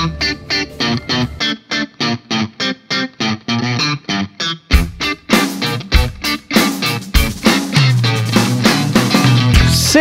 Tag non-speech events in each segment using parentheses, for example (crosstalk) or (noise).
Thank you.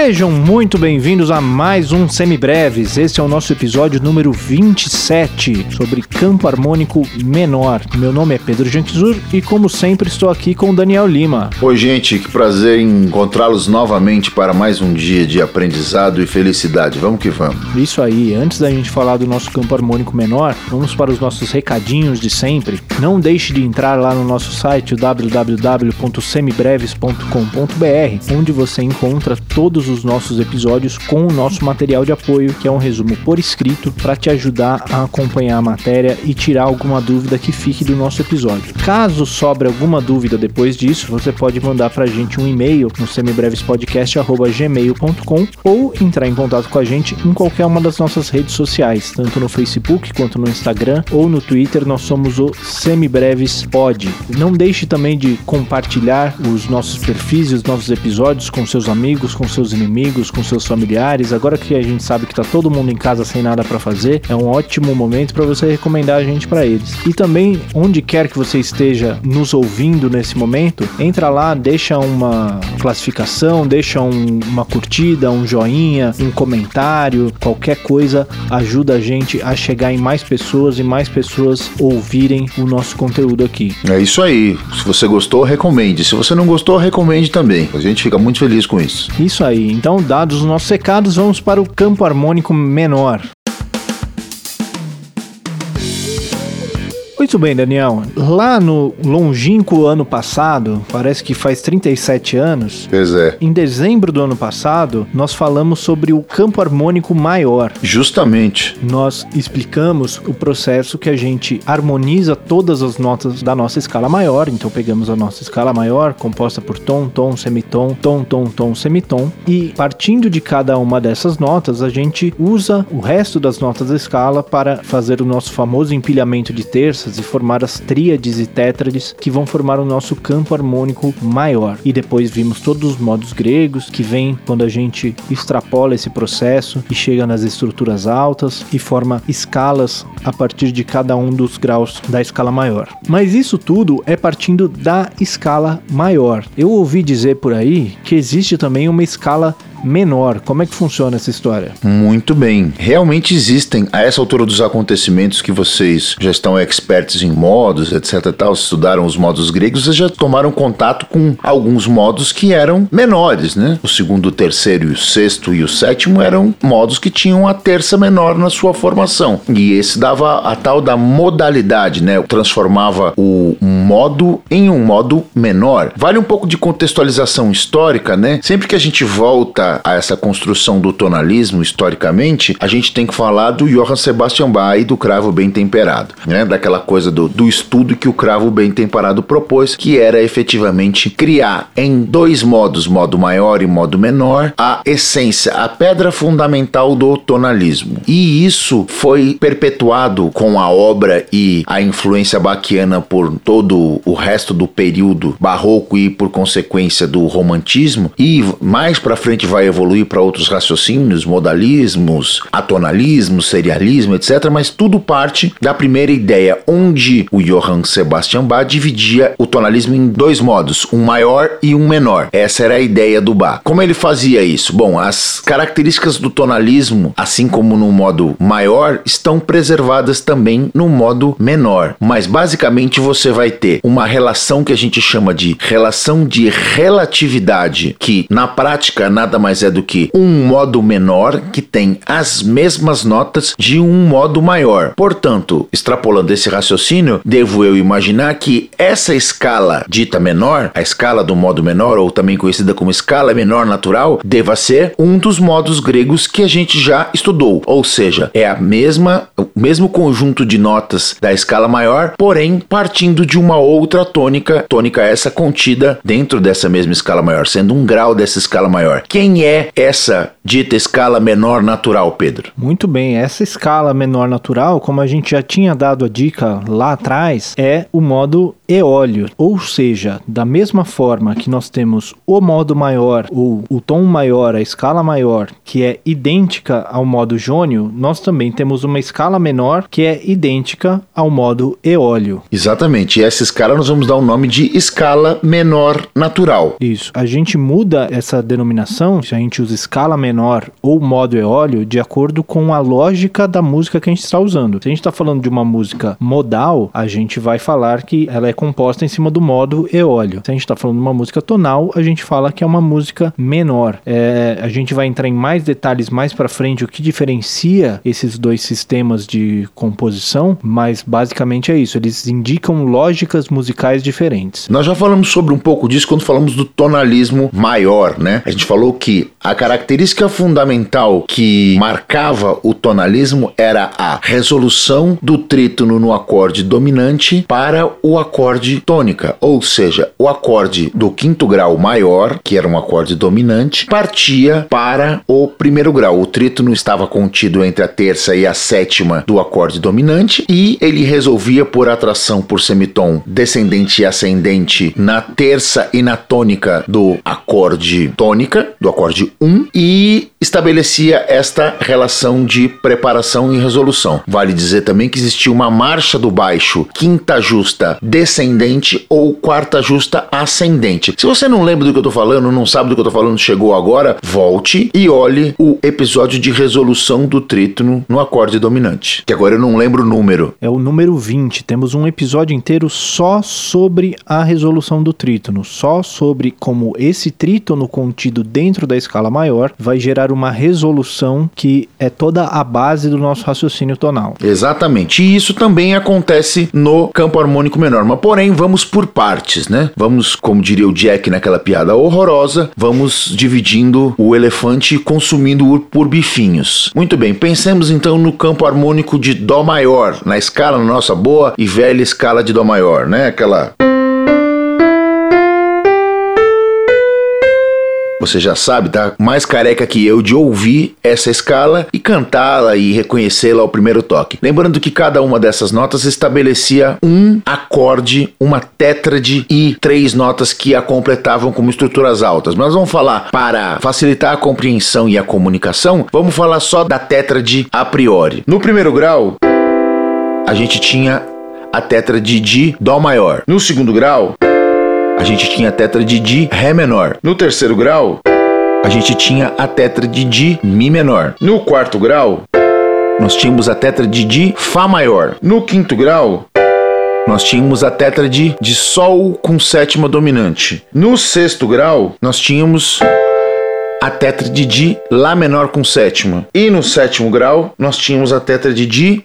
Sejam muito bem-vindos a mais um Semibreves. Este é o nosso episódio número 27 sobre campo harmônico menor. Meu nome é Pedro Janquizur e, como sempre, estou aqui com o Daniel Lima. Oi, gente, que prazer em encontrá-los novamente para mais um dia de aprendizado e felicidade. Vamos que vamos. Isso aí, antes da gente falar do nosso campo harmônico menor, vamos para os nossos recadinhos de sempre. Não deixe de entrar lá no nosso site www.semibreves.com.br, onde você encontra todos todos os nossos episódios com o nosso material de apoio, que é um resumo por escrito para te ajudar a acompanhar a matéria e tirar alguma dúvida que fique do nosso episódio. Caso sobre alguma dúvida depois disso, você pode mandar para a gente um e-mail no semibrevespodcast@gmail.com ou entrar em contato com a gente em qualquer uma das nossas redes sociais, tanto no Facebook quanto no Instagram ou no Twitter, nós somos o Semibreves Pod. Não deixe também de compartilhar os nossos perfis os nossos episódios com seus amigos, com seus inimigos, com seus familiares. Agora que a gente sabe que tá todo mundo em casa sem nada para fazer, é um ótimo momento para você recomendar a gente para eles. E também, onde quer que você esteja nos ouvindo nesse momento, entra lá, deixa uma classificação, deixa um, uma curtida, um joinha, um comentário, qualquer coisa ajuda a gente a chegar em mais pessoas e mais pessoas ouvirem o nosso conteúdo aqui. É isso aí. Se você gostou, recomende. Se você não gostou, recomende também. A gente fica muito feliz com isso. Isso aí aí. Então, dados os nossos recados, vamos para o campo harmônico menor. Muito bem, Daniel. Lá no longínquo ano passado, parece que faz 37 anos. Pois é. Em dezembro do ano passado, nós falamos sobre o campo harmônico maior. Justamente. Nós explicamos o processo que a gente harmoniza todas as notas da nossa escala maior. Então pegamos a nossa escala maior, composta por tom, tom, semitom, tom, tom, tom, semitom, e partindo de cada uma dessas notas, a gente usa o resto das notas da escala para fazer o nosso famoso empilhamento de terças e formar as tríades e tétrades que vão formar o nosso campo harmônico maior. E depois vimos todos os modos gregos que vem quando a gente extrapola esse processo e chega nas estruturas altas e forma escalas a partir de cada um dos graus da escala maior. Mas isso tudo é partindo da escala maior. Eu ouvi dizer por aí que existe também uma escala menor. Como é que funciona essa história? Muito bem. Realmente existem, a essa altura dos acontecimentos que vocês já estão expertos em modos, etc. Tal, estudaram os modos gregos, vocês já tomaram contato com alguns modos que eram menores, né? O segundo, o terceiro, o sexto e o sétimo eram modos que tinham a terça menor na sua formação. E esse dava a tal da modalidade, né? Transformava o modo em um modo menor. Vale um pouco de contextualização histórica, né? Sempre que a gente volta a essa construção do tonalismo historicamente, a gente tem que falar do Johann Sebastian Bach e do cravo bem temperado, né? Daquela coisa do, do estudo que o cravo bem temperado propôs, que era efetivamente criar em dois modos, modo maior e modo menor, a essência, a pedra fundamental do tonalismo. E isso foi perpetuado com a obra e a influência baquiana por todo o resto do período barroco e por consequência do romantismo e mais para frente vai vai evoluir para outros raciocínios, modalismos, atonalismo, serialismo, etc. Mas tudo parte da primeira ideia, onde o Johann Sebastian Bach dividia o tonalismo em dois modos, um maior e um menor. Essa era a ideia do Bach. Como ele fazia isso? Bom, as características do tonalismo, assim como no modo maior, estão preservadas também no modo menor. Mas basicamente você vai ter uma relação que a gente chama de relação de relatividade, que na prática nada mais mais é do que um modo menor que tem as mesmas notas de um modo maior. Portanto, extrapolando esse raciocínio, devo eu imaginar que essa escala dita menor, a escala do modo menor, ou também conhecida como escala menor natural, deva ser um dos modos gregos que a gente já estudou. Ou seja, é a mesma, o mesmo conjunto de notas da escala maior, porém partindo de uma outra tônica, tônica essa contida dentro dessa mesma escala maior, sendo um grau dessa escala maior. Quem quem é essa dita escala menor natural, Pedro? Muito bem, essa escala menor natural, como a gente já tinha dado a dica lá atrás, é o modo eólio, ou seja, da mesma forma que nós temos o modo maior, ou o tom maior, a escala maior, que é idêntica ao modo jônio, nós também temos uma escala menor que é idêntica ao modo eólio. Exatamente, e essa escala nós vamos dar o nome de escala menor natural. Isso. A gente muda essa denominação, a gente usa escala menor ou modo eólio, de acordo com a lógica da música que a gente está usando. Se a gente está falando de uma música modal, a gente vai falar que ela é composta em cima do modo eólio. Se a gente está falando de uma música tonal, a gente fala que é uma música menor. É, a gente vai entrar em mais detalhes mais para frente o que diferencia esses dois sistemas de composição, mas basicamente é isso. Eles indicam lógicas musicais diferentes. Nós já falamos sobre um pouco disso quando falamos do tonalismo maior, né? A gente falou que a característica fundamental que marcava o tonalismo era a resolução do trítono no acorde dominante para o acorde acorde tônica, ou seja, o acorde do quinto grau maior, que era um acorde dominante, partia para o primeiro grau. O trítono estava contido entre a terça e a sétima do acorde dominante e ele resolvia por atração por semitom descendente e ascendente na terça e na tônica do acorde tônica, do acorde 1 e estabelecia esta relação de preparação e resolução. Vale dizer também que existia uma marcha do baixo quinta justa descendente ou quarta justa ascendente. Se você não lembra do que eu tô falando, não sabe do que eu tô falando, chegou agora, volte e olhe o episódio de resolução do trítono no acorde dominante. Que agora eu não lembro o número. É o número 20. Temos um episódio inteiro só sobre a resolução do trítono, só sobre como esse trítono contido dentro da escala maior vai gerar uma resolução que é toda a base do nosso raciocínio tonal. Exatamente. E isso também acontece no campo harmônico menor. Mas Porém, vamos por partes, né? Vamos, como diria o Jack naquela piada horrorosa, vamos dividindo o elefante consumindo-o por bifinhos. Muito bem, pensemos então no campo harmônico de Dó maior, na escala, na nossa boa e velha escala de Dó maior, né? Aquela. Você já sabe, tá mais careca que eu de ouvir essa escala e cantá-la e reconhecê-la ao primeiro toque. Lembrando que cada uma dessas notas estabelecia um acorde, uma tétrade e três notas que a completavam como estruturas altas. Mas vamos falar para facilitar a compreensão e a comunicação, vamos falar só da tétrade a priori. No primeiro grau, a gente tinha a tétrade de Dó maior. No segundo grau, a gente tinha a tétrade de Ré menor. No terceiro grau, a gente tinha a tétrade de Mi menor. No quarto grau, nós tínhamos a tétrade de Fá maior. No quinto grau, nós tínhamos a tétrade de Sol com sétima dominante. No sexto grau, nós tínhamos a tétrade de Lá menor com sétima. E no sétimo grau, nós tínhamos a tétrade de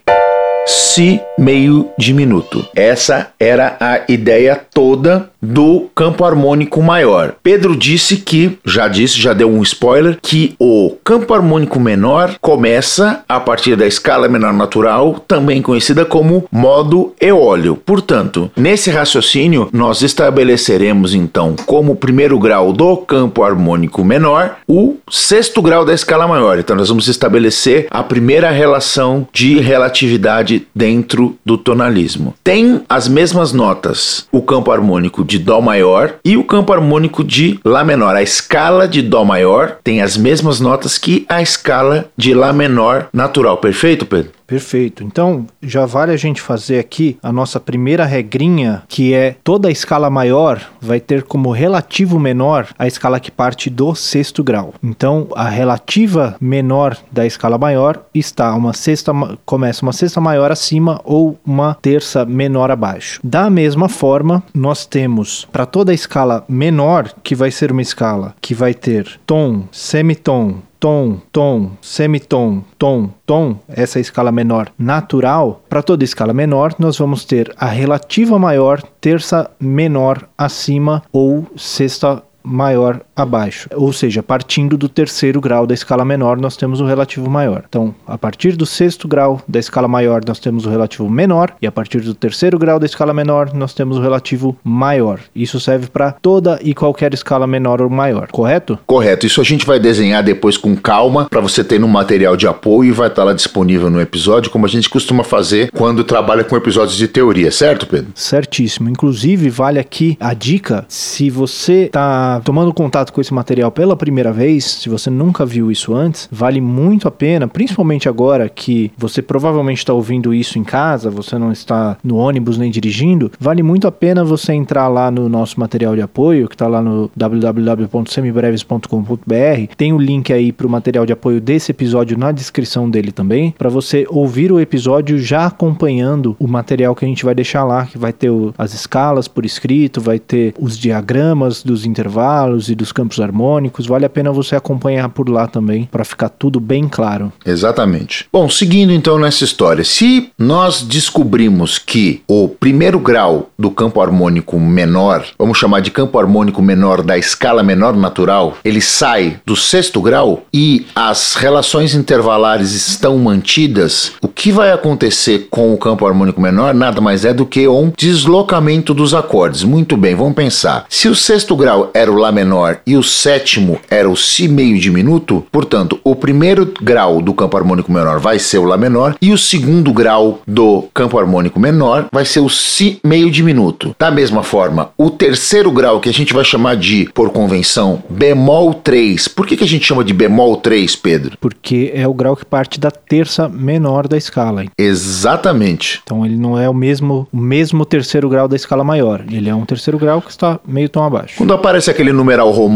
Si meio diminuto. Essa era a ideia toda do campo harmônico maior. Pedro disse que, já disse, já deu um spoiler, que o campo harmônico menor começa a partir da escala menor natural, também conhecida como modo eólio. Portanto, nesse raciocínio, nós estabeleceremos então como primeiro grau do campo harmônico menor o sexto grau da escala maior. Então, nós vamos estabelecer a primeira relação de relatividade dentro do tonalismo. Tem as mesmas notas, o campo harmônico de de Dó maior e o campo harmônico de Lá menor. A escala de Dó maior tem as mesmas notas que a escala de Lá menor natural. Perfeito, Pedro? Perfeito. Então, já vale a gente fazer aqui a nossa primeira regrinha, que é toda a escala maior vai ter como relativo menor a escala que parte do sexto grau. Então, a relativa menor da escala maior está uma sexta começa uma sexta maior acima ou uma terça menor abaixo. Da mesma forma, nós temos para toda a escala menor, que vai ser uma escala que vai ter tom, semitom, tom, tom, semitom, tom, tom, essa escala menor natural, para toda escala menor, nós vamos ter a relativa maior, terça menor acima ou sexta maior abaixo. Ou seja, partindo do terceiro grau da escala menor, nós temos o relativo maior. Então, a partir do sexto grau da escala maior, nós temos o relativo menor, e a partir do terceiro grau da escala menor, nós temos o relativo maior. Isso serve para toda e qualquer escala menor ou maior, correto? Correto. Isso a gente vai desenhar depois com calma para você ter no material de apoio e vai estar lá disponível no episódio, como a gente costuma fazer quando trabalha com episódios de teoria, certo, Pedro? Certíssimo. Inclusive, vale aqui a dica: se você está tomando contato com esse material pela primeira vez, se você nunca viu isso antes, vale muito a pena, principalmente agora que você provavelmente está ouvindo isso em casa, você não está no ônibus nem dirigindo, vale muito a pena você entrar lá no nosso material de apoio, que está lá no www.semibreves.com.br. Tem o link aí para o material de apoio desse episódio na descrição dele também, para você ouvir o episódio já acompanhando o material que a gente vai deixar lá, que vai ter o, as escalas por escrito, vai ter os diagramas dos intervalos e dos campos harmônicos. Vale a pena você acompanhar por lá também, para ficar tudo bem claro. Exatamente. Bom, seguindo então nessa história, se nós descobrimos que o primeiro grau do campo harmônico menor, vamos chamar de campo harmônico menor da escala menor natural, ele sai do sexto grau e as relações intervalares estão mantidas, o que vai acontecer com o campo harmônico menor nada mais é do que um deslocamento dos acordes. Muito bem, vamos pensar. Se o sexto grau era o Lá menor e o sétimo era o Si meio diminuto, portanto, o primeiro grau do campo harmônico menor vai ser o Lá menor e o segundo grau do campo harmônico menor vai ser o Si meio diminuto. Da mesma forma, o terceiro grau, que a gente vai chamar de, por convenção, bemol 3. Por que, que a gente chama de bemol 3, Pedro? Porque é o grau que parte da terça menor da escala. Exatamente. Então ele não é o mesmo, o mesmo terceiro grau da escala maior. Ele é um terceiro grau que está meio tom abaixo. Quando aparece aquele numeral romano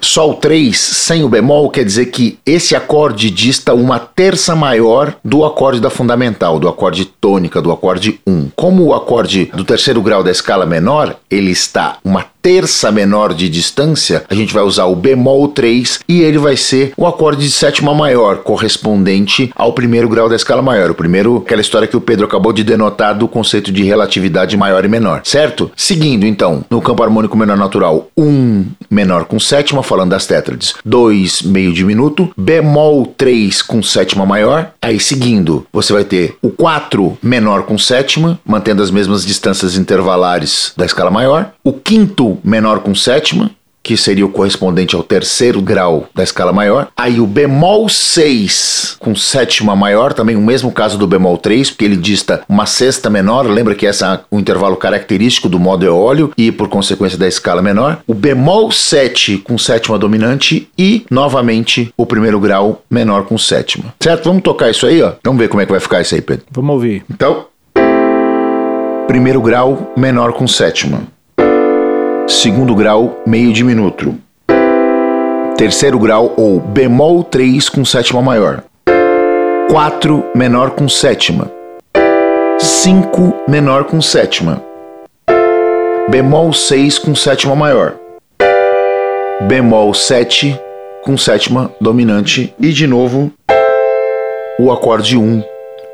Sol 3 sem o bemol, quer dizer que esse acorde dista uma terça maior do acorde da fundamental, do acorde tônica, do acorde 1. Como o acorde do terceiro grau da escala menor, ele está uma terça menor de distância, a gente vai usar o bemol 3 e ele vai ser o acorde de sétima maior, correspondente ao primeiro grau da escala maior. O primeiro, aquela história que o Pedro acabou de denotar do conceito de relatividade maior e menor, certo? Seguindo, então, no campo harmônico menor natural, 1 menor com sétima, falando das tétrades, 2 meio diminuto, bemol 3 com sétima maior, aí seguindo, você vai ter o 4 menor com sétima, mantendo as mesmas distâncias intervalares da escala maior, o quinto menor com sétima, que seria o correspondente ao terceiro grau da escala maior. Aí o bemol 6 com sétima maior, também o mesmo caso do bemol 3, porque ele dista uma sexta menor, lembra que esse é o intervalo característico do modo eólio e por consequência da escala menor. O bemol 7 com sétima dominante e novamente o primeiro grau menor com sétima. Certo? Vamos tocar isso aí, ó. Vamos ver como é que vai ficar isso aí, Pedro. Vamos ouvir. Então, primeiro grau menor com sétima segundo grau meio diminuto, terceiro grau ou bemol 3 com sétima maior, 4 menor com sétima, 5 menor com sétima, bemol 6 com sétima maior, bemol 7 com sétima dominante. E de novo o acorde 1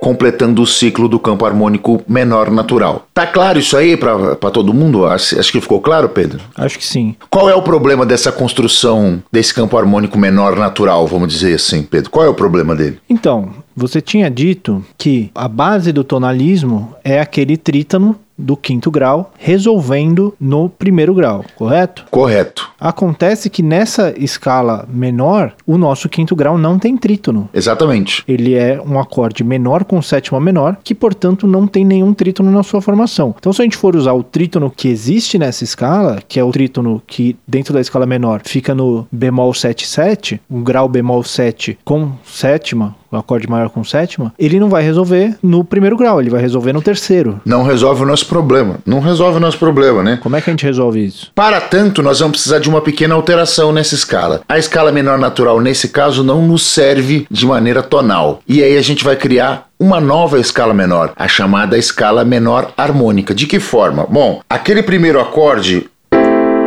completando o ciclo do campo harmônico menor natural. Tá claro isso aí para todo mundo? Acho, acho que ficou claro, Pedro? Acho que sim. Qual é o problema dessa construção desse campo harmônico menor natural, vamos dizer assim, Pedro? Qual é o problema dele? Então, você tinha dito que a base do tonalismo é aquele trítano do quinto grau, resolvendo no primeiro grau, correto? Correto. Acontece que nessa escala menor, o nosso quinto grau não tem trítono. Exatamente. Ele é um acorde menor com sétima menor, que portanto não tem nenhum trítono na sua formação. Então, se a gente for usar o trítono que existe nessa escala, que é o trítono que dentro da escala menor fica no bemol 7 7, um grau bemol 7 com sétima, o acorde maior com sétima, ele não vai resolver no primeiro grau, ele vai resolver no terceiro. Não resolve o nosso problema. Não resolve o nosso problema, né? Como é que a gente resolve isso? Para tanto, nós vamos precisar de uma pequena alteração nessa escala. A escala menor natural, nesse caso, não nos serve de maneira tonal. E aí a gente vai criar uma nova escala menor, a chamada escala menor harmônica. De que forma? Bom, aquele primeiro acorde,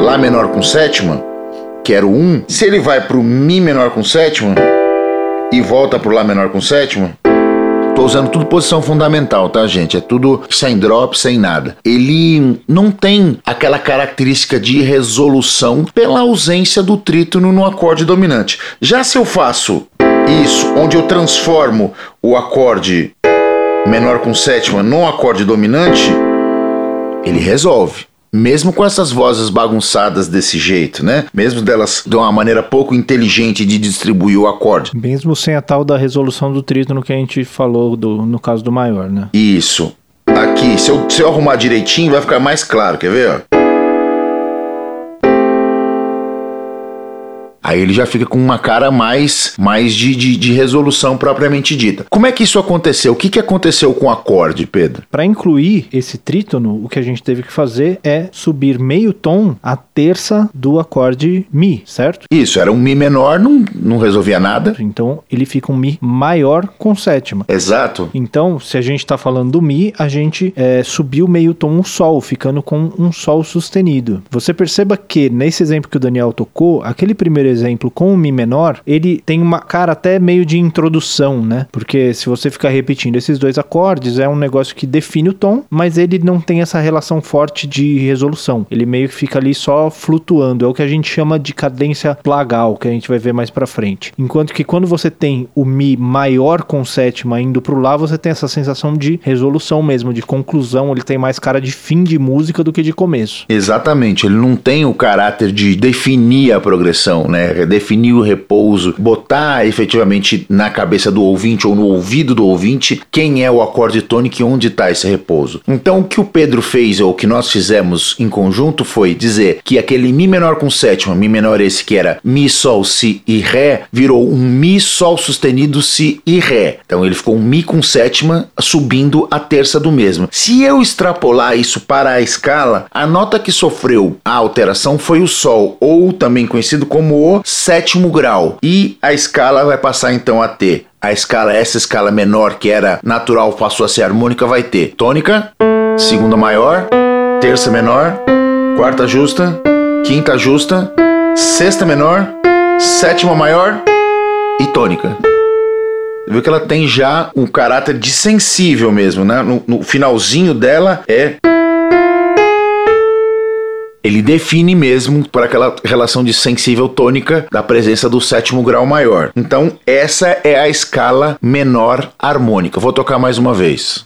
Lá menor com sétima, que era o 1, se ele vai para o Mi menor com sétima e volta para o Lá menor com sétima, Tô usando tudo posição fundamental, tá, gente? É tudo sem drop, sem nada. Ele não tem aquela característica de resolução pela ausência do trítono no acorde dominante. Já se eu faço isso, onde eu transformo o acorde menor com sétima no acorde dominante, ele resolve. Mesmo com essas vozes bagunçadas desse jeito, né? Mesmo delas de uma maneira pouco inteligente de distribuir o acorde. Mesmo sem a tal da resolução do trítono que a gente falou do, no caso do maior, né? Isso. Aqui, se eu, se eu arrumar direitinho, vai ficar mais claro, quer ver? Ó? Aí ele já fica com uma cara mais, mais de, de, de, resolução propriamente dita. Como é que isso aconteceu? O que, que aconteceu com o acorde, Pedro? Para incluir esse trítono, o que a gente teve que fazer é subir meio tom a terça do acorde Mi, certo? Isso, era um Mi menor, não, não resolvia nada. Então ele fica um Mi maior com sétima. Exato. Então, se a gente está falando do Mi, a gente é, subiu meio tom um Sol, ficando com um Sol sustenido. Você perceba que nesse exemplo que o Daniel tocou, aquele primeiro exemplo, com o Mi menor, ele tem uma cara até meio de introdução, né? Porque se você ficar repetindo esses dois acordes, é um negócio que define o tom, mas ele não tem essa relação forte de resolução. Ele meio que fica ali só flutuando. É o que a gente chama de cadência plagal, que a gente vai ver mais pra frente. Enquanto que quando você tem o Mi maior com sétima indo pro Lá, você tem essa sensação de resolução mesmo, de conclusão. Ele tem mais cara de fim de música do que de começo. Exatamente. Ele não tem o caráter de definir a progressão, né? Definir o repouso, botar efetivamente na cabeça do ouvinte ou no ouvido do ouvinte quem é o acorde tônico e onde está esse repouso. Então o que o Pedro fez ou o que nós fizemos em conjunto foi dizer que aquele Mi menor com sétima, Mi menor esse que era Mi, Sol, Si e Ré, virou um Mi, Sol sustenido, Si e Ré. Então ele ficou um Mi com sétima subindo a terça do mesmo. Se eu extrapolar isso para a escala, a nota que sofreu a alteração foi o Sol, ou também conhecido como sétimo grau. E a escala vai passar então a ter a escala, essa escala menor que era natural passou a ser harmônica, vai ter tônica, segunda maior, terça menor, quarta justa, quinta justa, sexta menor, sétima maior e tônica. Viu que ela tem já um caráter de sensível mesmo, né? No, no finalzinho dela é ele define mesmo por aquela relação de sensível tônica da presença do sétimo grau maior. Então, essa é a escala menor harmônica. Vou tocar mais uma vez.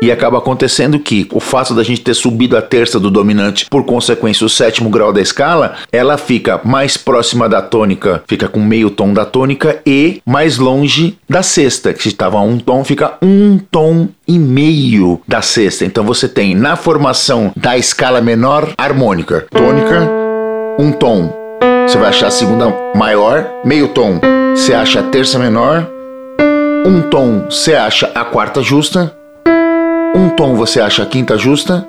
E acaba acontecendo que o fato da gente ter subido a terça do dominante, por consequência, o sétimo grau da escala, ela fica mais próxima da tônica, fica com meio tom da tônica e mais longe da sexta, que se estava um tom, fica um tom e meio da sexta. Então você tem na formação da escala menor harmônica, tônica, um tom. Você vai achar a segunda maior, meio tom. Você acha a terça menor, um tom você acha a quarta justa um tom você acha a quinta justa,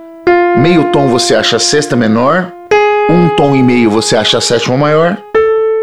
meio tom você acha a sexta menor, um tom e meio você acha a sétima maior,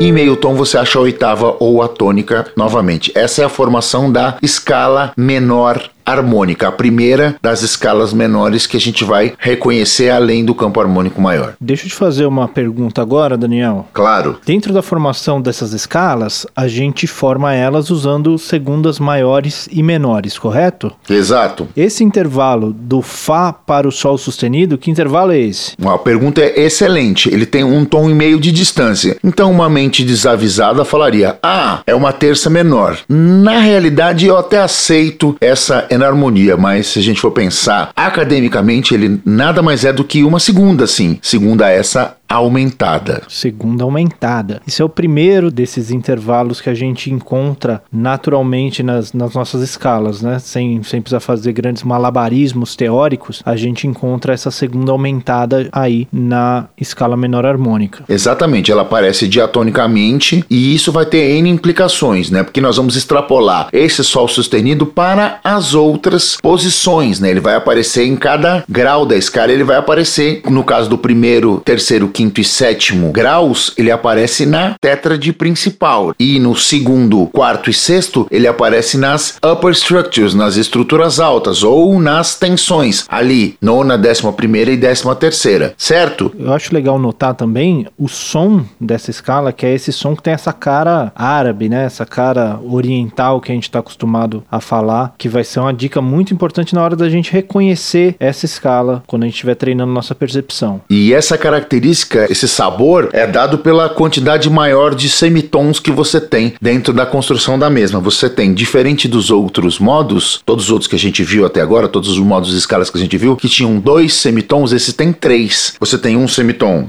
e meio tom você acha a oitava ou a tônica novamente. Essa é a formação da escala menor harmônica, a primeira das escalas menores que a gente vai reconhecer além do campo harmônico maior. Deixa eu te fazer uma pergunta agora, Daniel. Claro. Dentro da formação dessas escalas, a gente forma elas usando segundas maiores e menores, correto? Exato. Esse intervalo do Fá para o Sol sustenido, que intervalo é esse? A pergunta é excelente. Ele tem um tom e meio de distância. Então, uma mente desavisada falaria: Ah, é uma terça menor. Na realidade, eu até aceito essa na harmonia, mas se a gente for pensar academicamente, ele nada mais é do que uma segunda, sim, segunda essa aumentada. Segunda aumentada. Isso é o primeiro desses intervalos que a gente encontra naturalmente nas, nas nossas escalas, né? Sem, sem precisar fazer grandes malabarismos teóricos, a gente encontra essa segunda aumentada aí na escala menor harmônica. Exatamente, ela aparece diatonicamente e isso vai ter N implicações, né? Porque nós vamos extrapolar esse Sol sustenido para as outras posições, né? Ele vai aparecer em cada grau da escala, ele vai aparecer, no caso do primeiro, terceiro, quinto e sétimo graus, ele aparece na tétrade principal. E no segundo, quarto e sexto, ele aparece nas upper structures, nas estruturas altas, ou nas tensões, ali, nona, décima primeira e décima terceira, certo? Eu acho legal notar também o som dessa escala, que é esse som que tem essa cara árabe, né? Essa cara oriental que a gente está acostumado a falar, que vai ser uma dica muito importante na hora da gente reconhecer essa escala quando a gente estiver treinando nossa percepção. E essa característica, esse sabor, é dado pela quantidade maior de semitons que você tem dentro da construção da mesma. Você tem, diferente dos outros modos, todos os outros que a gente viu até agora, todos os modos e escalas que a gente viu, que tinham dois semitons, esse tem três. Você tem um semitom.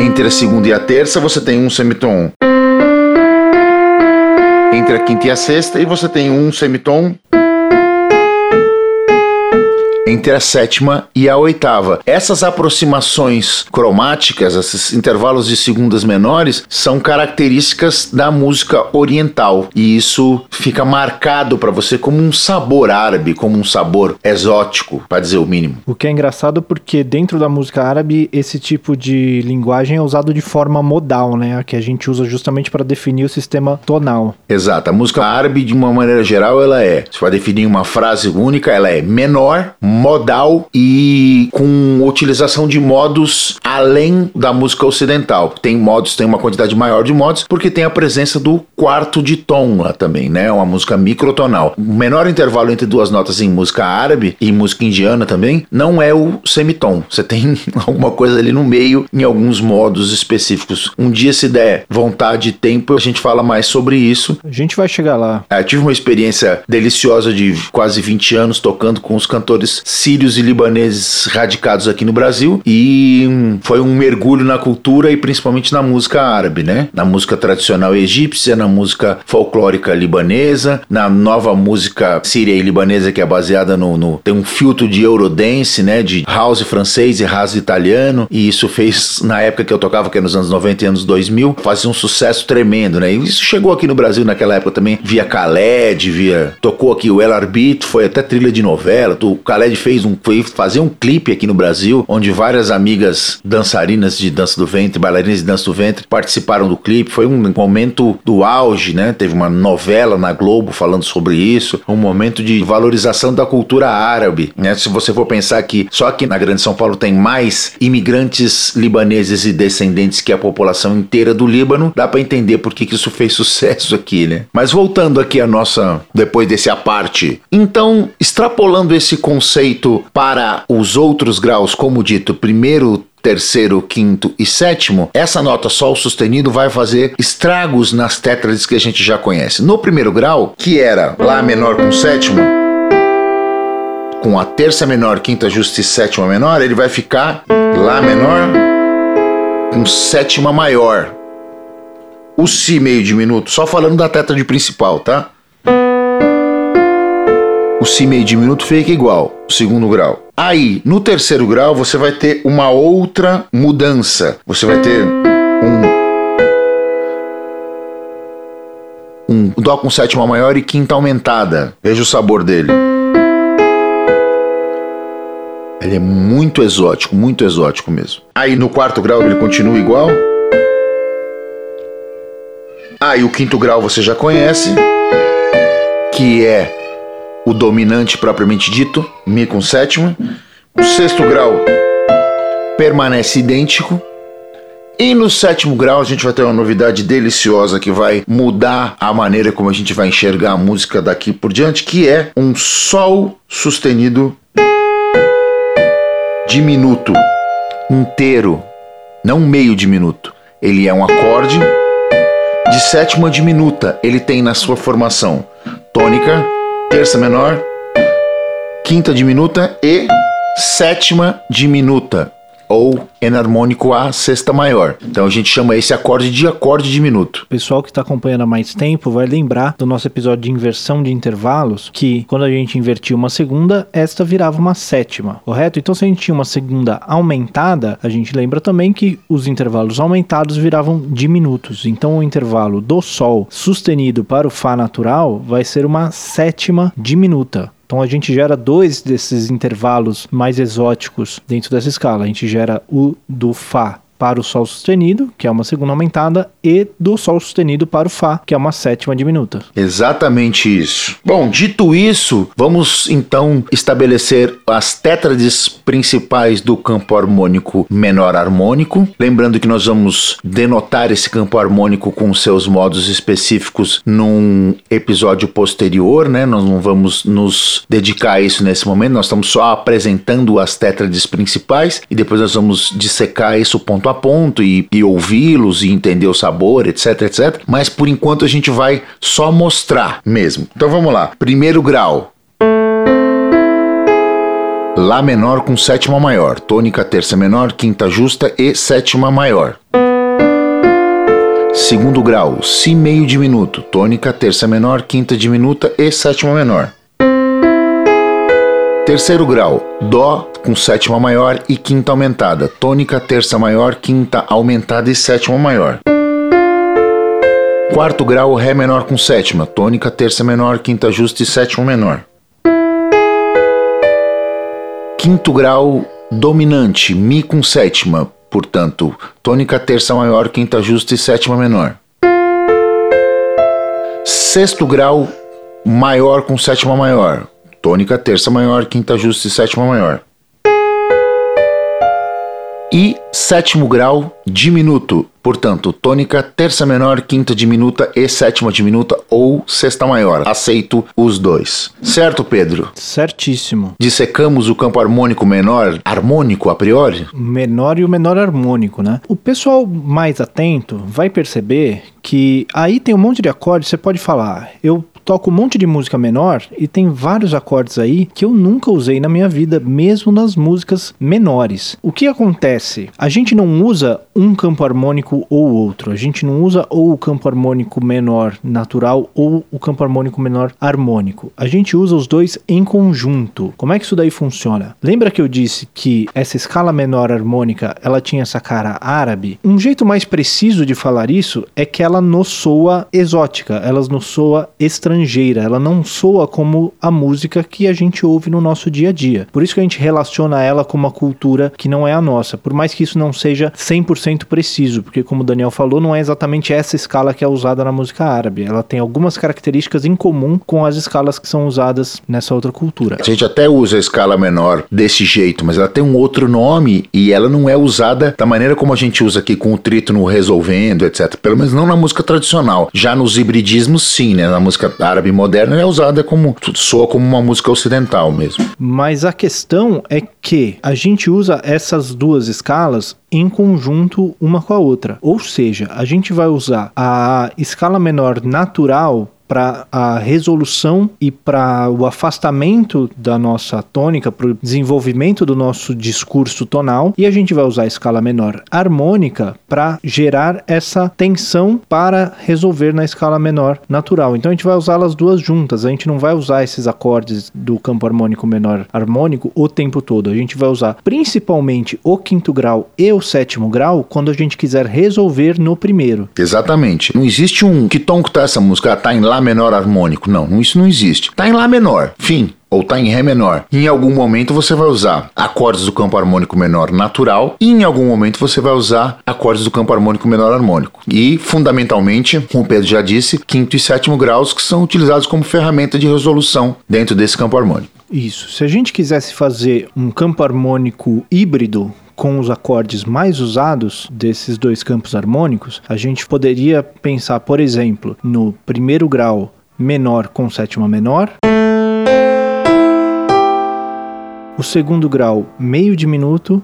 Entre a segunda e a terça, você tem um semitom. Entre a quinta e a sexta, e você tem um semitom entre a sétima e a oitava. Essas aproximações cromáticas, esses intervalos de segundas menores, são características da música oriental e isso fica marcado para você como um sabor árabe, como um sabor exótico, para dizer o mínimo. O que é engraçado porque dentro da música árabe esse tipo de linguagem é usado de forma modal, né? Que a gente usa justamente para definir o sistema tonal. Exato. A música árabe, de uma maneira geral, ela é, se for definir uma frase única, ela é menor, modal e com utilização de modos além da música ocidental. Tem modos, tem uma quantidade maior de modos, porque tem a presença do quarto de tom lá também, né? Uma música microtonal. O menor intervalo entre duas notas em música árabe e música indiana também não é o semitom. Você tem (laughs) alguma coisa ali no meio em alguns modos específicos. Um dia, se der vontade e tempo, a gente fala mais sobre isso. A gente vai chegar lá. É, eu tive uma experiência deliciosa de quase 20 anos tocando com os cantores sírios e libaneses radicados aqui no Brasil e hum, foi um mergulho na cultura e principalmente na música árabe, né? Na música tradicional egípcia, na música folclórica libanesa, na nova música síria e libanesa que é baseada no, no tem um filtro de eurodance, né? De house francês e house italiano e isso fez (laughs) na época que eu tocava, que é nos anos 90 e anos 2000, fazia um sucesso tremendo, né? E isso chegou aqui no Brasil naquela época também via Khaled, via tocou aqui o El Arbit, foi até trilha de novela. O Khaled fez um foi fazer um clipe aqui no Brasil, onde várias amigas dançarinas de dança do ventre, bailarinas de dança do ventre participaram do clipe. Foi um momento do auge, né? Teve uma novela na Globo falando sobre isso, um momento de valorização da cultura árabe, né? Se você for pensar que só aqui na Grande São Paulo tem mais imigrantes libaneses e descendentes que a população inteira do Líbano, dá para entender por que, que isso fez sucesso aqui, né? Mas voltando aqui a nossa depois desse a parte. Então, extrapolando esse conceito para os outros graus, como dito, primeiro, terceiro, quinto e sétimo, essa nota sol sustenido vai fazer estragos nas tétrades que a gente já conhece. No primeiro grau, que era Lá menor com sétimo, com a terça menor, quinta justa e sétima menor, ele vai ficar Lá menor com sétima maior. O Si meio diminuto, só falando da tétrade principal, tá? Si meio diminuto fica igual, o segundo grau. Aí, no terceiro grau, você vai ter uma outra mudança. Você vai ter um. Um Dó com sétima maior e quinta aumentada. Veja o sabor dele. Ele é muito exótico, muito exótico mesmo. Aí no quarto grau ele continua igual. Aí o quinto grau você já conhece, que é o dominante propriamente dito, Mi com sétima. O sexto grau permanece idêntico. E no sétimo grau a gente vai ter uma novidade deliciosa que vai mudar a maneira como a gente vai enxergar a música daqui por diante, que é um Sol sustenido diminuto, inteiro, não meio diminuto. Ele é um acorde de sétima diminuta. Ele tem na sua formação tônica, terça menor, quinta diminuta e sétima diminuta ou enarmônico a sexta maior. Então a gente chama esse acorde de acorde diminuto. O pessoal que está acompanhando há mais tempo vai lembrar do nosso episódio de inversão de intervalos, que quando a gente invertia uma segunda, esta virava uma sétima, correto? Então se a gente tinha uma segunda aumentada, a gente lembra também que os intervalos aumentados viravam diminutos. Então o intervalo do Sol sustenido para o Fá natural vai ser uma sétima diminuta Então a gente gera dois desses intervalos mais exóticos dentro dessa escala. A gente gera o do Fá para o Sol sustenido, que é uma segunda aumentada, e do Sol sustenido para o Fá, que é uma sétima diminuta. Exatamente isso. Bom, dito isso, vamos então estabelecer as tétrades principais do campo harmônico menor harmônico. Lembrando que nós vamos denotar esse campo harmônico com seus modos específicos num episódio posterior, né? Nós não vamos nos dedicar a isso nesse momento, nós estamos só apresentando as tétrades principais e depois nós vamos dissecar isso ponto ponto a ponto e, e ouvi-los e entender o sabor, etc, etc. Mas por enquanto a gente vai só mostrar mesmo. Então vamos lá. Primeiro grau. Lá menor com sétima maior, tônica terça menor, quinta justa e sétima maior. Segundo grau, Si meio diminuto, tônica terça menor, quinta diminuta e sétima menor. Terceiro grau, Dó com sétima maior e quinta aumentada, tônica terça maior, quinta aumentada e sétima maior. Quarto grau, Ré menor com sétima, tônica terça menor, quinta justa e sétima menor. Quinto grau, dominante, Mi com sétima, portanto, tônica terça maior, quinta justa e sétima menor. Sexto grau, maior com sétima maior, tônica, terça maior, quinta justa e sétima maior. E sétimo grau diminuto, portanto, tônica, terça menor, quinta diminuta e sétima diminuta ou sexta maior. Aceito os dois. Certo, Pedro? Certíssimo. Dissecamos o campo harmônico menor, harmônico a priori? Menor e o menor harmônico, né? O pessoal mais atento vai perceber que aí tem um monte de acordes, você pode falar, eu toco um monte de música menor e tem vários acordes aí que eu nunca usei na minha vida, mesmo nas músicas menores. O que acontece? A gente não usa um campo harmônico ou outro. A gente não usa ou o campo harmônico menor natural ou o campo harmônico menor harmônico. A gente usa os dois em conjunto. Como é que isso daí funciona? Lembra que eu disse que essa escala menor harmônica, ela tinha essa cara árabe? Um jeito mais preciso de falar isso é que ela nos soa exótica, ela nos soa estrangeira estrangeira, ela não soa como a música que a gente ouve no nosso dia a dia. Por isso que a gente relaciona ela com uma cultura que não é a nossa, por mais que isso não seja 100% preciso, porque como o Daniel falou, não é exatamente essa escala que é usada na música árabe. Ela tem algumas características em comum com as escalas que são usadas nessa outra cultura. A gente até usa a escala menor desse jeito, mas ela tem um outro nome e ela não é usada da maneira como a gente usa aqui com o trítono resolvendo, etc. Pelo menos não na música tradicional. Já nos hibridismos, sim, né? Na música árabe moderna é usada como soa como uma música ocidental mesmo. Mas a questão é que a gente usa essas duas escalas em conjunto uma com a outra. Ou seja, a gente vai usar a escala menor natural para a resolução e para o afastamento da nossa tônica, para o desenvolvimento do nosso discurso tonal, e a gente vai usar a escala menor harmônica para gerar essa tensão para resolver na escala menor natural. Então a gente vai usar elas duas juntas, a gente não vai usar esses acordes do campo harmônico menor harmônico o tempo todo, a gente vai usar principalmente o quinto grau e o sétimo grau quando a gente quiser resolver no primeiro. Exatamente. Não existe um que tom que tá essa música, ah, tá em lá Lá menor harmônico. Não, isso não existe. Tá em Lá menor. Fim ou tá em Ré menor. Em algum momento você vai usar acordes do campo harmônico menor natural e em algum momento você vai usar acordes do campo harmônico menor harmônico. E fundamentalmente, como o Pedro já disse, quinto e sétimo graus que são utilizados como ferramenta de resolução dentro desse campo harmônico. Isso. Se a gente quisesse fazer um campo harmônico híbrido, com os acordes mais usados desses dois campos harmônicos, a gente poderia pensar, por exemplo, no primeiro grau menor com sétima menor, o segundo grau meio diminuto,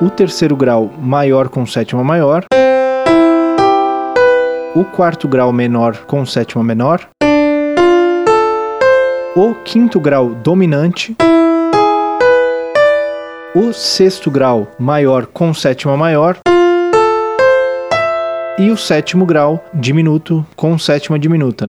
o terceiro grau maior com sétima maior, o quarto grau menor com sétima menor, o quinto grau dominante o sexto grau maior com sétima maior e o sétimo grau diminuto com sétima diminuta.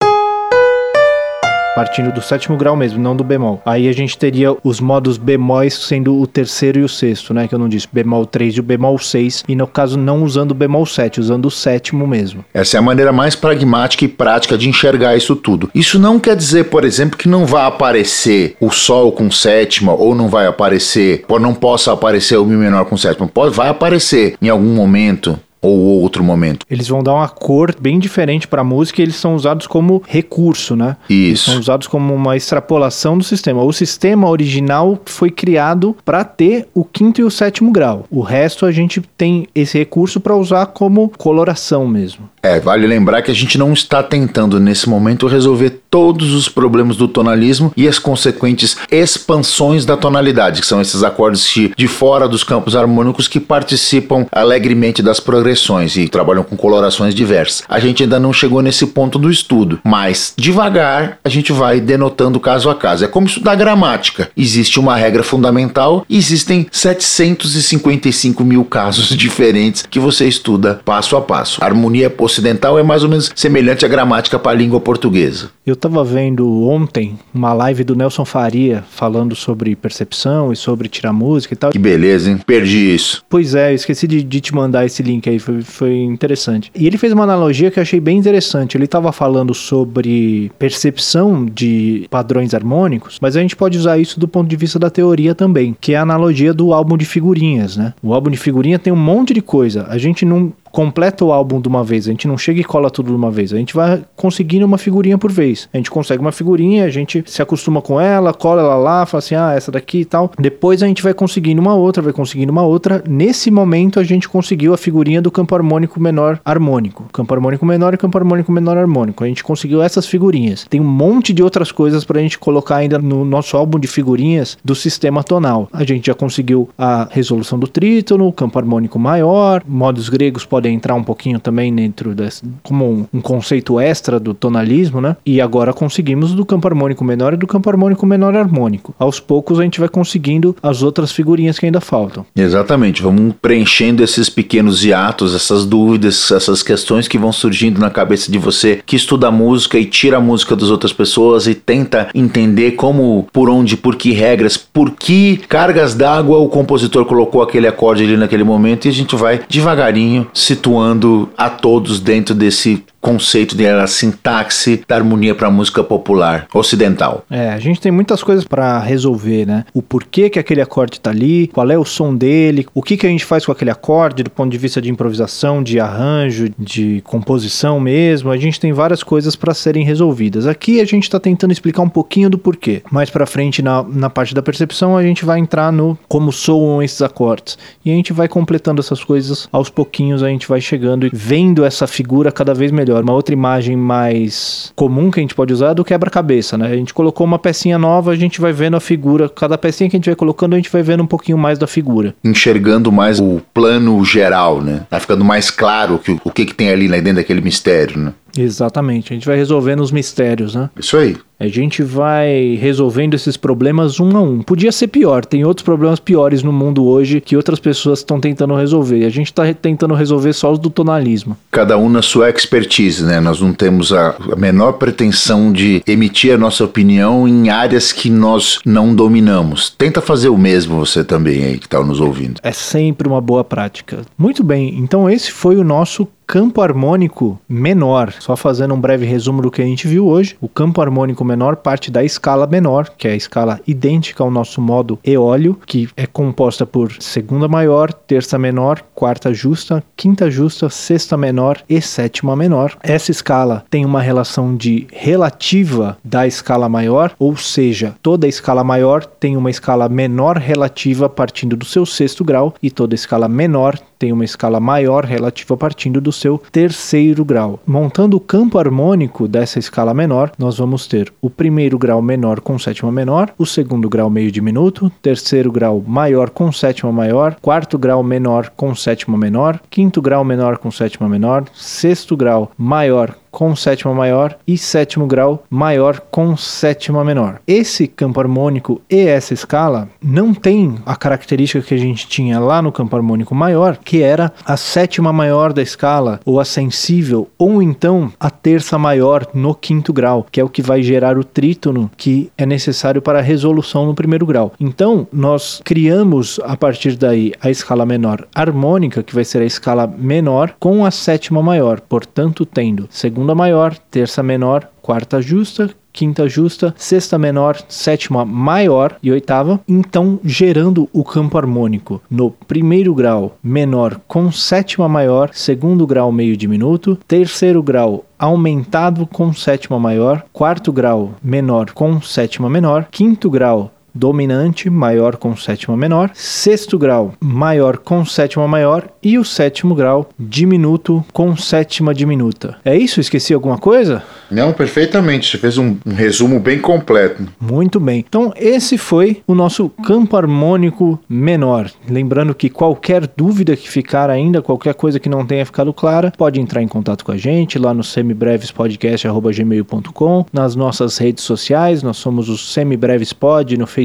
Partindo do sétimo grau mesmo, não do bemol. Aí a gente teria os modos bemóis sendo o terceiro e o sexto, né? Que eu não disse, bemol 3 e o bemol 6, e no caso não usando o bemol 7, usando o sétimo mesmo. Essa é a maneira mais pragmática e prática de enxergar isso tudo. Isso não quer dizer, por exemplo, que não vai aparecer o Sol com sétima, ou não vai aparecer, ou não possa aparecer o Mi menor com sétima. Pode, vai aparecer em algum momento ou outro momento. Eles vão dar uma cor bem diferente para a música e eles são usados como recurso, né? Isso. Eles são usados como uma extrapolação do sistema. O sistema original foi criado para ter o quinto e o sétimo grau. O resto a gente tem esse recurso para usar como coloração mesmo. É, vale lembrar que a gente não está tentando nesse momento resolver todos os problemas do tonalismo e as consequentes expansões da tonalidade, que são esses acordes de fora dos campos harmônicos que participam alegremente das progressões e trabalham com colorações diversas. A gente ainda não chegou nesse ponto do estudo, mas devagar a gente vai denotando caso a caso. É como estudar gramática. Existe uma regra fundamental, existem 755 mil casos (laughs) diferentes que você estuda passo a passo. A harmonia ocidental é mais ou menos semelhante à gramática para a língua portuguesa. Eu estava vendo ontem uma live do Nelson Faria falando sobre percepção e sobre tirar música e tal. Que beleza, hein? Perdi isso. Pois é, eu esqueci de, de te mandar esse link aí, foi, foi interessante. E ele fez uma analogia que eu achei bem interessante. Ele estava falando sobre percepção de padrões harmônicos, mas a gente pode usar isso do ponto de vista da teoria também, que é a analogia do álbum de figurinhas, né? O álbum de figurinha tem um monte de coisa. A gente não completa o álbum de uma vez, a gente não chega e cola tudo de uma vez, a gente vai conseguindo uma figurinha por vez. A gente consegue uma figurinha, a gente se acostuma com ela, cola ela lá, fala assim, ah, essa daqui e tal. Depois a gente vai conseguindo uma outra, vai conseguindo uma outra. Nesse momento a gente conseguiu a figurinha do campo harmônico menor harmônico. Campo harmônico menor e campo harmônico menor harmônico. A gente conseguiu essas figurinhas. Tem um monte de outras coisas pra gente colocar ainda no nosso álbum de figurinhas do sistema tonal. A gente já conseguiu a resolução do trítono, campo harmônico maior, modos gregos podem podem entrar um pouquinho também dentro desse, como um, um, conceito extra do tonalismo, né? E agora conseguimos do campo harmônico menor e do campo harmônico menor harmônico. Aos poucos a gente vai conseguindo as outras figurinhas que ainda faltam. Exatamente, vamos preenchendo esses pequenos hiatos, essas dúvidas, essas questões que vão surgindo na cabeça de você que estuda música e tira a música das outras pessoas e tenta entender como, por onde, por que regras, por que cargas d'água o compositor colocou aquele acorde ali naquele momento e a gente vai devagarinho se situando a todos dentro desse conceito de a sintaxe da harmonia para a música popular ocidental. É, a gente tem muitas coisas para resolver, né? O porquê que aquele acorde está ali, qual é o som dele, o que que a gente faz com aquele acorde do ponto de vista de improvisação, de arranjo, de composição mesmo. A gente tem várias coisas para serem resolvidas. Aqui a gente está tentando explicar um pouquinho do porquê. Mais para frente na, na parte da percepção a gente vai entrar no como soam esses acordes e a gente vai completando essas coisas aos pouquinhos. A gente vai chegando e vendo essa figura cada vez melhor melhor. Uma outra imagem mais comum que a gente pode usar é do quebra-cabeça, né? A gente colocou uma pecinha nova, a gente vai vendo a figura. Cada pecinha que a gente vai colocando, a gente vai vendo um pouquinho mais da figura. Enxergando mais o plano geral, né? Tá ficando mais claro que, o que, que tem ali dentro daquele mistério, né? Exatamente. A gente vai resolvendo os mistérios, né? Isso aí. A gente vai resolvendo esses problemas um a um. Podia ser pior, tem outros problemas piores no mundo hoje que outras pessoas estão tentando resolver. E a gente está tentando resolver só os do tonalismo. Cada um na sua expertise, né? Nós não temos a, menor pretensão de emitir a nossa opinião em áreas que nós não dominamos. Tenta fazer o mesmo você também aí que está nos ouvindo. É sempre uma boa prática. Muito bem, então esse foi o nosso campo harmônico menor. Só fazendo um breve resumo do que a gente viu hoje. O campo harmônico menor parte da escala menor, que é a escala idêntica ao nosso modo eólio, que é composta por segunda maior, terça menor, quarta justa, quinta justa, sexta menor e sétima menor. Essa escala tem uma relação de relativa da escala maior, ou seja, toda escala maior tem uma escala menor relativa partindo do seu sexto grau e toda escala menor tem uma escala maior relativa partindo do seu terceiro grau. Montando o campo harmônico dessa escala menor, nós vamos ter o primeiro grau menor com sétima menor, o segundo grau meio diminuto, terceiro grau maior com sétima maior, quarto grau menor com sétima menor, quinto grau menor com sétima menor, sexto grau maior com sétima maior e sétimo grau maior com sétima menor. Esse campo harmônico e essa escala não tem a característica que a gente tinha lá no campo harmônico maior, que era a sétima maior da escala, ou a sensível, ou então a terça maior no quinto grau, que é o que vai gerar o trítono que é necessário para a resolução no primeiro grau. Então, nós criamos a partir daí a escala menor harmônica, que vai ser a escala menor com a sétima maior, portanto, tendo segunda maior, terça menor, quarta justa, quinta justa, sexta menor, sétima maior e oitava, então gerando o campo harmônico. No primeiro grau menor com sétima maior, segundo grau meio diminuto, terceiro grau aumentado com sétima maior, quarto grau menor com sétima menor, quinto grau dominante maior com sétima menor, sexto grau maior com sétima maior e o sétimo grau diminuto com sétima diminuta. É isso? Esqueci alguma coisa? Não, perfeitamente. Você fez um, um resumo bem completo. Muito bem. Então, esse foi o nosso campo harmônico menor. Lembrando que qualquer dúvida que ficar ainda, qualquer coisa que não tenha ficado clara, pode entrar em contato com a gente lá no semibrevespodcast.gmail.com, nas nossas redes sociais, nós somos o Semibrevespod no Facebook,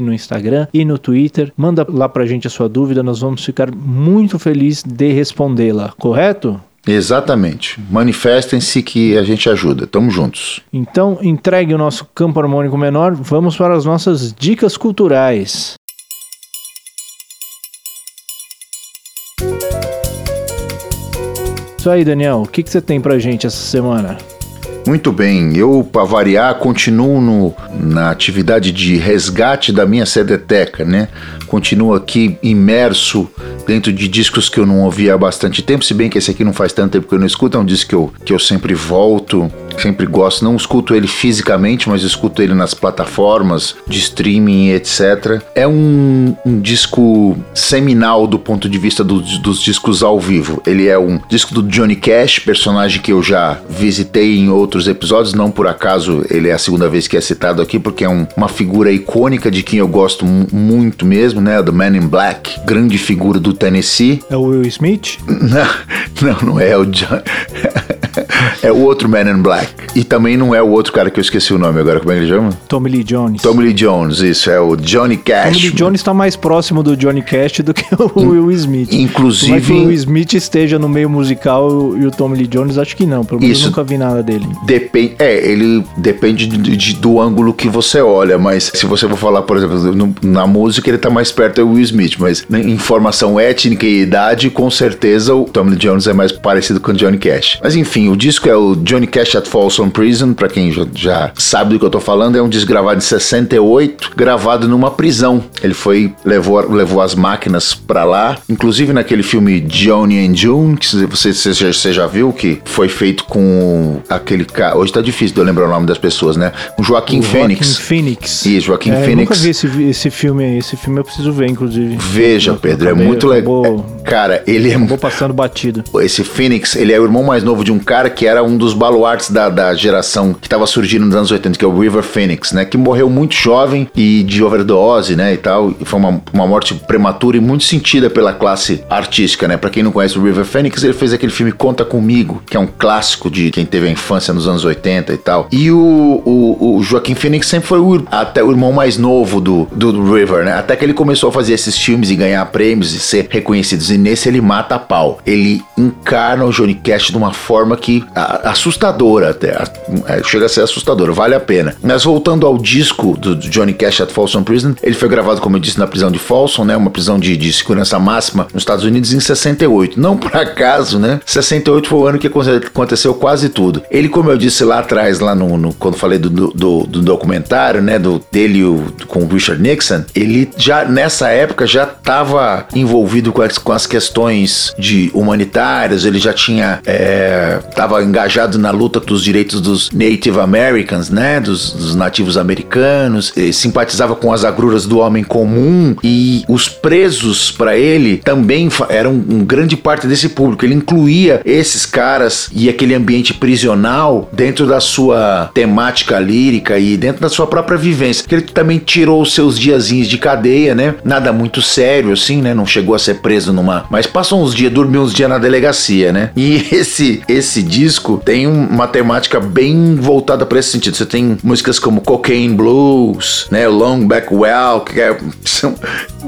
no Instagram e no Twitter. Manda lá pra gente a sua dúvida, nós vamos ficar muito felizes de respondê-la, correto? Exatamente. Manifestem-se que a gente ajuda. Tamo juntos. Então, entregue o nosso campo harmônico menor, vamos para as nossas dicas culturais. Isso aí, Daniel. O que, que você tem pra gente essa semana? Muito bem, eu, para variar, continuo no, na atividade de resgate da minha CDteca, né? Continuo aqui imerso dentro de discos que eu não ouvia há bastante tempo, se bem que esse aqui não faz tanto tempo que eu não escuto, é um disco que eu, que eu sempre volto, sempre gosto. Não escuto ele fisicamente, mas escuto ele nas plataformas de streaming, etc. É um, um disco seminal do ponto de vista do, dos discos ao vivo. Ele é um disco do Johnny Cash, personagem que eu já visitei em outros episódios, não por acaso ele é a segunda vez que é citado aqui, porque é um, uma figura icônica de quem eu gosto muito mesmo, né? Do Man in Black, grande figura do Tennessee. É o Will Smith? (laughs) Não, não, não é o John. (laughs) é o outro Man in Black. E também não é o outro cara que eu esqueci o nome agora, como é que ele chama? Tommy Lee Jones. Tommy Lee Jones, isso, é o Johnny Cash. Tommy Lee Jones está mais próximo do Johnny Cash do que (laughs) o Will Smith. Inclusive. Mas que o Will Smith esteja no meio musical e o Tommy Lee Jones, acho que não. Pelo menos Isso. eu nunca vi nada dele. Depende, é, ele depende de- de- do ângulo que você olha, mas se você for falar, por exemplo, no- na música, ele tá mais perto do Will Smith, mas em formação étnica e idade, com certeza o Tommy Lee Jones é mais parecido com o Johnny Cash. Mas enfim, o disco é o Johnny Cash at Folsom Prison, pra quem já, já sabe do que eu tô falando, é um disco gravado em 68, gravado numa prisão. Ele foi, levou, levou as máquinas pra lá, inclusive naquele filme Johnny and June, que você, você, já- você já viu, que foi feito com aquele cara, hoje tá difícil de eu lembrar o nome das pessoas, né? O Joaquim O Phoenix. Joaquin Phoenix. Isso, Joaquim É, eu Phoenix. nunca vi esse, esse filme aí. Esse filme eu preciso ver, inclusive. Veja, Eu Pedro, é acabei- muito legal. Cara, ele é Acabou passando batido. esse Phoenix, ele é o irmão mais novo de um cara que era um dos baluartes da, da geração que tava surgindo nos anos 80, que é o River Phoenix, né? Que morreu muito jovem e de overdose, né? E tal. E foi uma, uma morte prematura e muito sentida pela classe artística, né? Pra quem não conhece o River Phoenix, ele fez aquele filme Conta Comigo, que é um clássico de quem teve a infância nos anos 80 e tal. E o, o, o Joaquim Phoenix sempre foi o, até o irmão mais novo do, do River, né? Até que ele começou a fazer esses filmes e ganhar prêmios e ser reconhecidos. E nesse ele mata a pau. Ele encarna o Johnny Cash de uma forma que a- assustadora até. É, chega a ser assustadora, vale a pena. Mas voltando ao disco do, Johnny Cash at Folsom Prison, ele foi gravado, como eu disse, na prisão de Folsom, né? Uma prisão de, de segurança máxima nos Estados Unidos em 68. Não por acaso, né? 68 foi o ano que aconte- aconteceu quase tudo. Ele, como eu disse lá atrás, lá no, no- quando falei do, do, do documentário, né? Do, dele com o Richard Nixon, ele já nessa época já estava envolvido com as, com as questões de humanitárias, ele já tinha estava engajado na luta dos direitos dos Native Americans, né, dos, dos nativos americanos, simpatizava com as agruras do homem comum e os presos para ele também eram um grande parte desse público. Ele incluía esses caras e aquele ambiente prisional dentro da sua temática lírica e dentro da sua própria vivência. Que ele também tirou os seus diazinhos de cadeia, né? Nada muito sério assim, né? Não chegou a ser preso numa, mas passou uns dias, dormiu uns dias na delegacia, né? E (laughs) esse esse disco tem uma temática bem voltada para esse sentido. Você tem músicas como Cocaine Blues, né, Long Back Well, que é, (laughs) são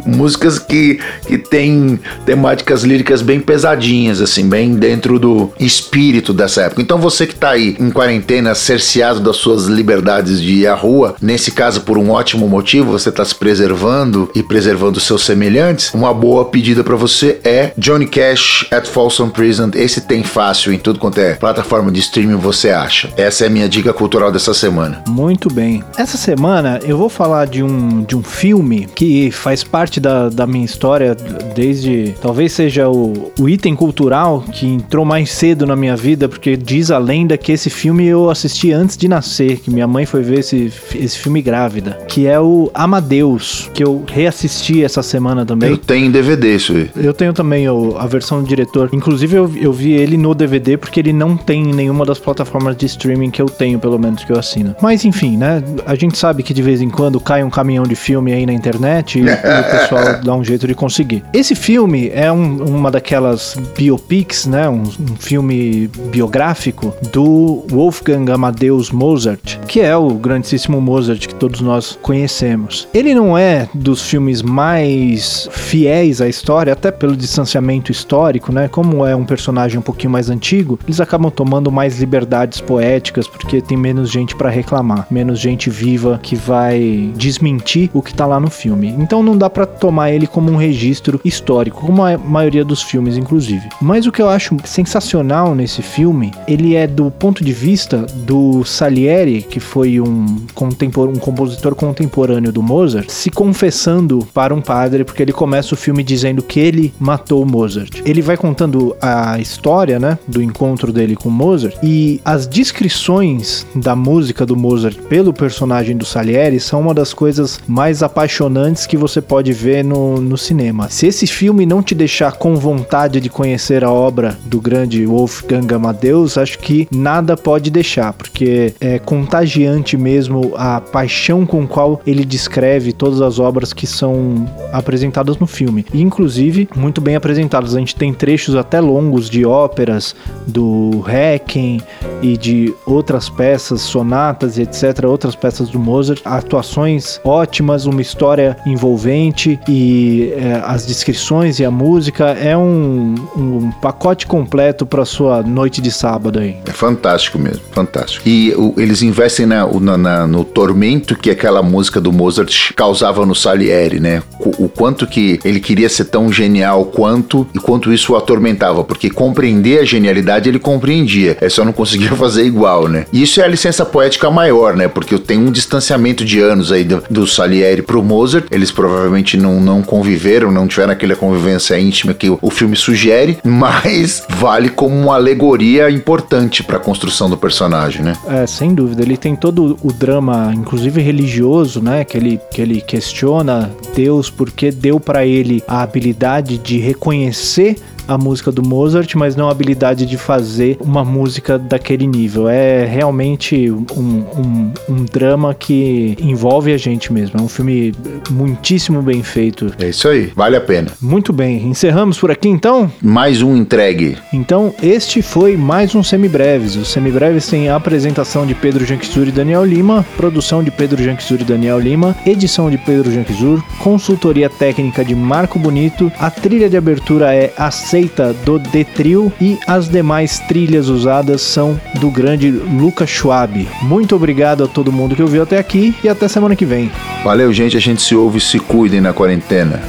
músicas que, que têm temáticas líricas bem pesadinhas, assim, bem dentro do espírito dessa época. Então você que tá aí em quarentena, cerceado das suas liberdades de ir à rua, nesse caso por um ótimo motivo, você tá se preservando e preservando seus semelhantes, uma boa pedida para você é Johnny Cash at Folsom Prison. Esse tem fácil em tudo quanto é plataforma de streaming você acha. Essa é a minha dica cultural dessa semana. Muito bem. Essa semana eu vou falar de um, de um filme que faz parte da, da minha história desde. Talvez seja o, o item cultural que entrou mais cedo na minha vida, porque diz a lenda que esse filme eu assisti antes de nascer, que minha mãe foi ver esse, esse filme grávida, que é o Amadeus, que eu reassisti essa semana também. Eu tenho DVD isso aí. Eu tenho também o, a versão do diretor. Inclusive, eu, eu vi ele no DVD porque ele não tem em nenhuma das plataformas de streaming que eu tenho, pelo menos que eu assino. Mas enfim, né? A gente sabe que de vez em quando cai um caminhão de filme aí na internet e, e o pessoal (laughs) dá um jeito de conseguir. Esse filme é um, uma daquelas biopics, né? Um, um filme biográfico do Wolfgang Amadeus Mozart, que é o grandíssimo Mozart que todos nós conhecemos. Ele não é dos filmes mais fiéis à história, até pelo distanciamento histórico, né? Como é um personagem um pouquinho mais antigo, eles acabam tomando mais liberdades poéticas porque tem menos gente para reclamar, menos gente viva que vai desmentir o que tá lá no filme. Então não dá para tomar ele como um registro histórico, como a maioria dos filmes, inclusive. Mas o que eu acho sensacional nesse filme, ele é do ponto de vista do Salieri, que foi um, contempor um compositor contemporâneo do Mozart, se confessando para um padre, porque ele começa o filme dizendo que ele matou Mozart. Ele vai contando a história, né, do encontro dele com Mozart e as descrições da música do Mozart pelo personagem do Salieri são uma das coisas mais apaixonantes que você pode ver no, no cinema. Se esse filme não te deixar com vontade de conhecer a obra do grande Wolfgang Amadeus, acho que nada pode deixar, porque é contagiante mesmo a paixão com qual ele descreve todas as obras que são apresentadas no filme. E, inclusive, muito bem apresentadas. A gente tem trechos até longos de óperas do Requiem e de outras peças, sonatas e etc, outras peças do Mozart, atuações ótimas, uma história envolvente e é, as descrições e a música é um, um pacote completo para sua noite de sábado aí. É fantástico mesmo, fantástico. E o, eles investem na, na, na, no tormento que aquela música do Mozart causava no Salieri, né? O, o, quanto que ele queria ser tão genial quanto e quanto isso o atormentava, porque compreender a genialidade ele compreendia, é só não conseguia (laughs) fazer igual, né? E isso é a licença poética maior, né? Porque tem um distanciamento de anos aí do, do Salieri pro Mozart, eles provavelmente não, não conviveram, não tiveram aquela convivência íntima que o, o filme sugere, (laughs) mas vale como uma alegoria importante para a construção do personagem, né? É, sem dúvida. Ele tem todo o drama, inclusive religioso, né? Que ele, que ele questiona Deus porque deu para ele a habilidade de reconhecer a música do Mozart, mas não a habilidade de fazer uma música daquele nível. É realmente um, um, um drama que envolve a gente mesmo. É um filme muitíssimo bem feito. É isso aí, vale a pena. Muito bem, encerramos por aqui então? Mais um entregue. Então, este foi mais um Semibreves. Os Semibreves tem a apresentação de Pedro Janquizur e Daniel Lima, produção de Pedro Janquizur e Daniel Lima, edição de Pedro Janquizur, consultoria técnica de Marco Bonito, a trilha de abertura é a Do Detril e as demais trilhas usadas são do grande Lucas Schwab. Muito obrigado a todo mundo que ouviu até aqui e até semana que vem. Valeu, gente. A gente se ouve e se cuidem na quarentena.